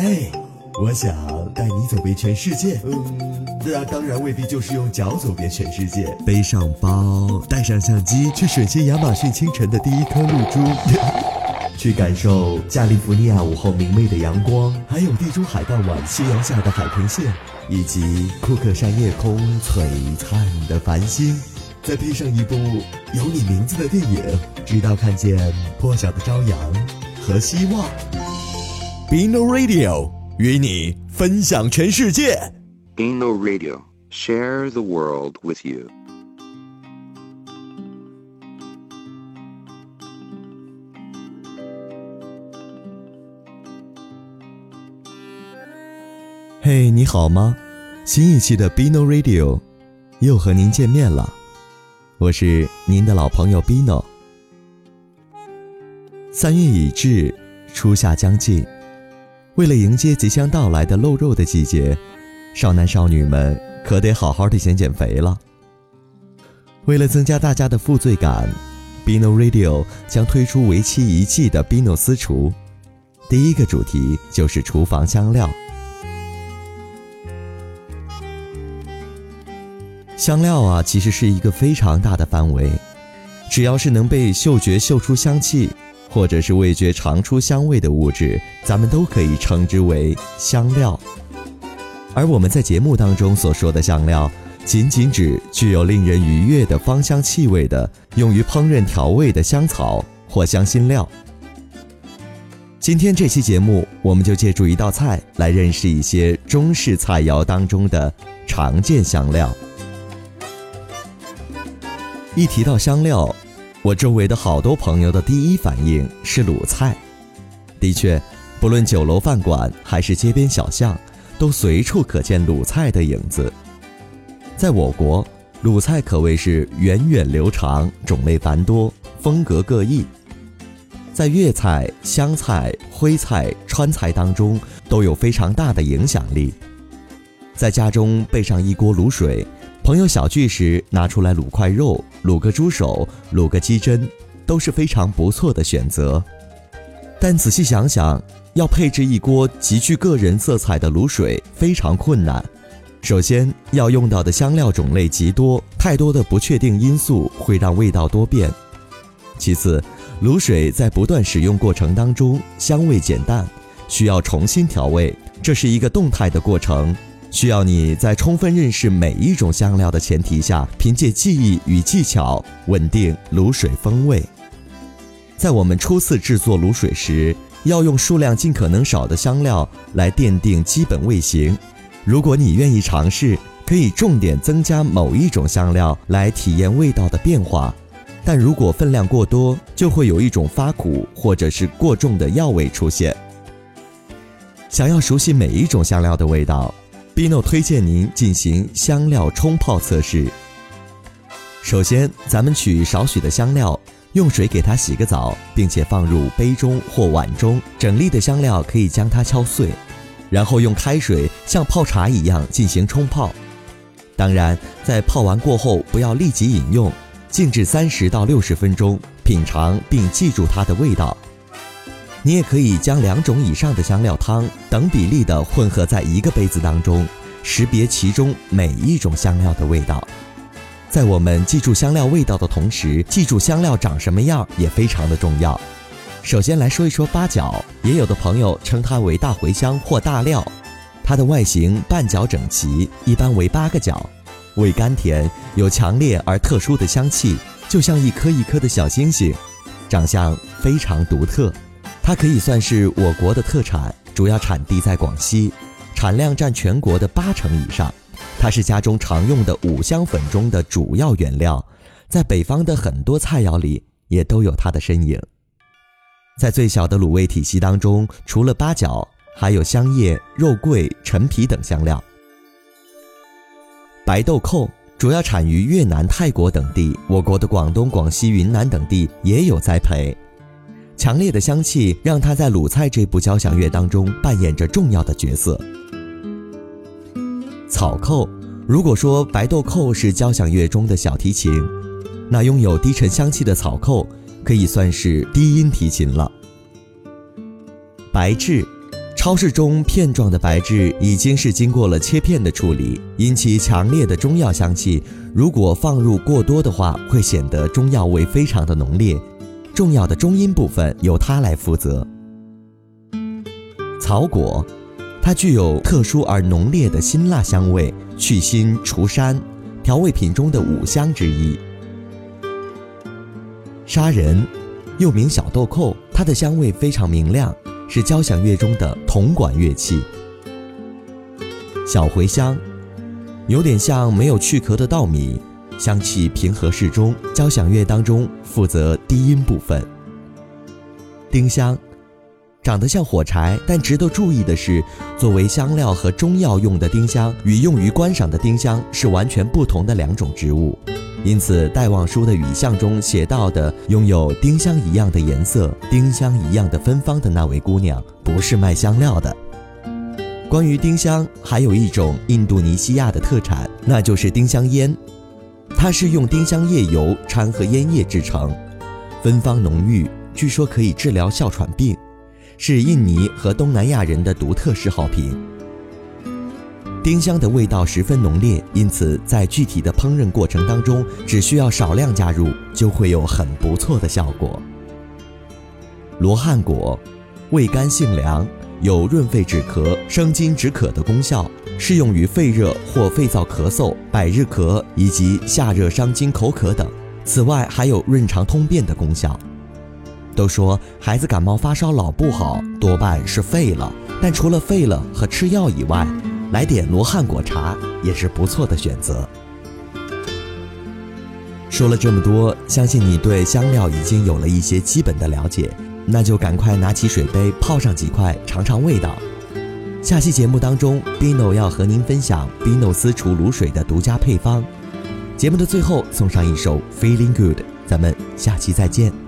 嘿，我想带你走遍全世界。嗯，那当然未必就是用脚走遍全世界。背上包，带上相机，去吮吸亚马逊清晨的第一颗露珠，去感受加利福尼亚午后明媚的阳光，还有地中海傍晚夕阳下的海平线，以及库克山夜空璀璨的繁星。再配上一部有你名字的电影，直到看见破晓的朝阳和希望。Bino Radio 与你分享全世界。Bino Radio, share the world with you. 嘿，你好吗？新一期的 Bino Radio 又和您见面了，我是您的老朋友 Bino。三月已至，初夏将近，为了迎接即将到来的露肉的季节，少男少女们可得好好的减减肥了。为了增加大家的负罪感，Bino Radio 将推出为期一季的 Bino 私厨，第一个主题就是厨房香料。香料啊，其实是一个非常大的范围，只要是能被嗅觉嗅出香气，或者是味觉尝出香味的物质，咱们都可以称之为香料。而我们在节目当中所说的香料，仅仅指具有令人愉悦的芳香气味的，用于烹饪调味的香草或香辛料。今天这期节目，我们就借助一道菜来认识一些中式菜肴当中的常见香料。一提到香料，我周围的好多朋友的第一反应是鲁菜。的确，不论酒楼饭馆还是街边小巷，都随处可见鲁菜的影子。在我国，鲁菜可谓是源远流长，种类繁多，风格各异。在粤菜、湘菜、徽菜、川菜当中都有非常大的影响力。在家中备上一锅卤水。朋友小聚时，拿出来卤块肉、卤个猪手、卤个鸡胗，都是非常不错的选择。但仔细想想，要配置一锅极具个人色彩的卤水非常困难。首先要用到的香料种类极多，太多的不确定因素会让味道多变。其次，卤水在不断使用过程当中，香味减淡，需要重新调味，这是一个动态的过程。需要你在充分认识每一种香料的前提下，凭借记忆与技巧稳定卤水风味。在我们初次制作卤水时，要用数量尽可能少的香料来奠定基本味型。如果你愿意尝试，可以重点增加某一种香料来体验味道的变化。但如果分量过多，就会有一种发苦或者是过重的药味出现。想要熟悉每一种香料的味道。Bino 推荐您进行香料冲泡测试。首先，咱们取少许的香料，用水给它洗个澡，并且放入杯中或碗中。整粒的香料可以将它敲碎，然后用开水像泡茶一样进行冲泡。当然，在泡完过后不要立即饮用，静置三十到六十分钟，品尝并记住它的味道。你也可以将两种以上的香料汤等比例的混合在一个杯子当中，识别其中每一种香料的味道。在我们记住香料味道的同时，记住香料长什么样也非常的重要。首先来说一说八角，也有的朋友称它为大茴香或大料。它的外形半角整齐，一般为八个角，味甘甜，有强烈而特殊的香气，就像一颗一颗的小星星，长相非常独特。它可以算是我国的特产，主要产地在广西，产量占全国的八成以上。它是家中常用的五香粉中的主要原料，在北方的很多菜肴里也都有它的身影。在最小的卤味体系当中，除了八角，还有香叶、肉桂、陈皮等香料。白豆蔻主要产于越南、泰国等地，我国的广东、广西、云南等地也有栽培。强烈的香气让它在鲁菜这部交响乐当中扮演着重要的角色。草寇，如果说白豆蔻是交响乐中的小提琴，那拥有低沉香气的草寇可以算是低音提琴了。白芷，超市中片状的白质已经是经过了切片的处理，因其强烈的中药香气，如果放入过多的话，会显得中药味非常的浓烈。重要的中音部分由它来负责。草果，它具有特殊而浓烈的辛辣香味，去腥除膻，调味品中的五香之一。砂仁，又名小豆蔻，它的香味非常明亮。是交响乐中的铜管乐器。小茴香，有点像没有去壳的稻米，香气平和适中，交响乐当中负责低音部分。丁香，长得像火柴，但值得注意的是，作为香料和中药用的丁香，与用于观赏的丁香是完全不同的两种植物。因此，戴望舒的语相中写到的拥有丁香一样的颜色、丁香一样的芬芳的那位姑娘，不是卖香料的。关于丁香，还有一种印度尼西亚的特产，那就是丁香烟。它是用丁香叶油掺和烟叶制成，芬芳浓郁，据说可以治疗哮喘病，是印尼和东南亚人的独特嗜好品。丁香的味道十分浓烈，因此在具体的烹饪过程当中，只需要少量加入，就会有很不错的效果。罗汉果，味甘性凉，有润肺止咳、生津止渴的功效，适用于肺热或肺燥咳嗽、百日咳以及夏热伤津口渴等。此外，还有润肠通便的功效。都说孩子感冒发烧老不好，多半是废了。但除了废了和吃药以外，来点罗汉果茶也是不错的选择。说了这么多，相信你对香料已经有了一些基本的了解，那就赶快拿起水杯泡上几块，尝尝味道。下期节目当中，Bino 要和您分享 Bino 私厨卤水的独家配方。节目的最后送上一首 Feeling Good，咱们下期再见。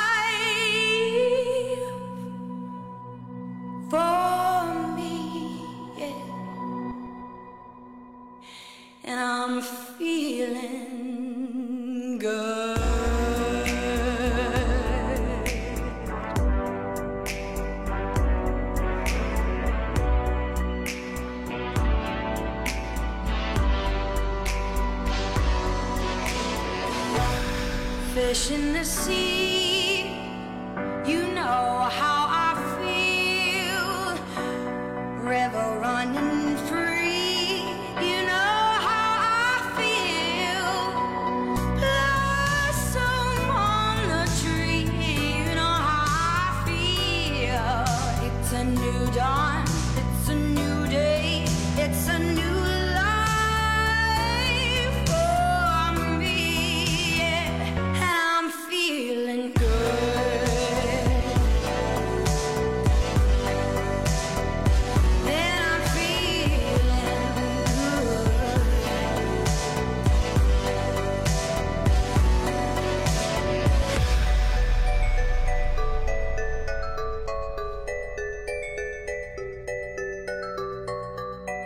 fish in the sea.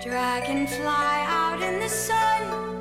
Dragonfly out in the sun.